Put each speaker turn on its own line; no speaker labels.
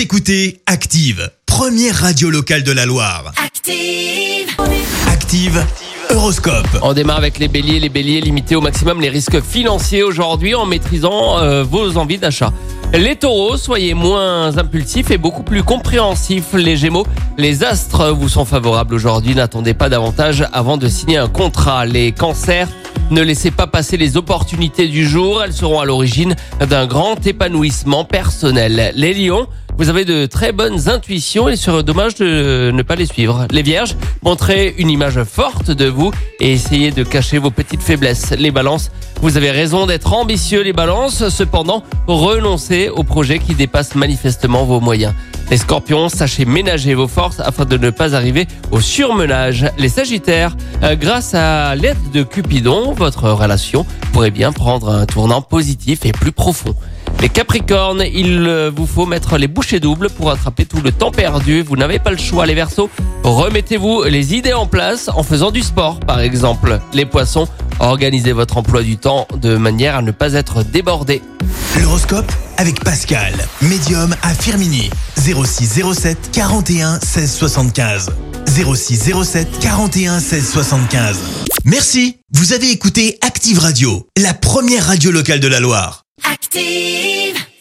Vous écoutez Active, première radio locale de la Loire.
Active.
Active, Horoscope.
On démarre avec les béliers. Les béliers, limitez au maximum les risques financiers aujourd'hui en maîtrisant euh, vos envies d'achat. Les taureaux, soyez moins impulsifs et beaucoup plus compréhensifs. Les gémeaux, les astres vous sont favorables aujourd'hui. N'attendez pas davantage avant de signer un contrat. Les cancers, ne laissez pas passer les opportunités du jour. Elles seront à l'origine d'un grand épanouissement personnel. Les lions, vous avez de très bonnes intuitions et il serait dommage de ne pas les suivre. Les vierges, montrez une image forte de vous et essayez de cacher vos petites faiblesses. Les balances, vous avez raison d'être ambitieux les balances, cependant, renoncez aux projets qui dépassent manifestement vos moyens. Les scorpions, sachez ménager vos forces afin de ne pas arriver au surmenage. Les sagittaires, euh, grâce à l'aide de Cupidon, votre relation pourrait bien prendre un tournant positif et plus profond. Les Capricornes, il euh, vous faut mettre les bouchées doubles pour attraper tout le temps perdu. Vous n'avez pas le choix, les Verseaux. Remettez-vous les idées en place en faisant du sport, par exemple. Les Poissons, organisez votre emploi du temps de manière à ne pas être débordé.
L'horoscope avec Pascal, médium à Firmini. 0607 41 16 75. 0607 41 16 75. Merci, vous avez écouté Active Radio, la première radio locale de la Loire.
Steve.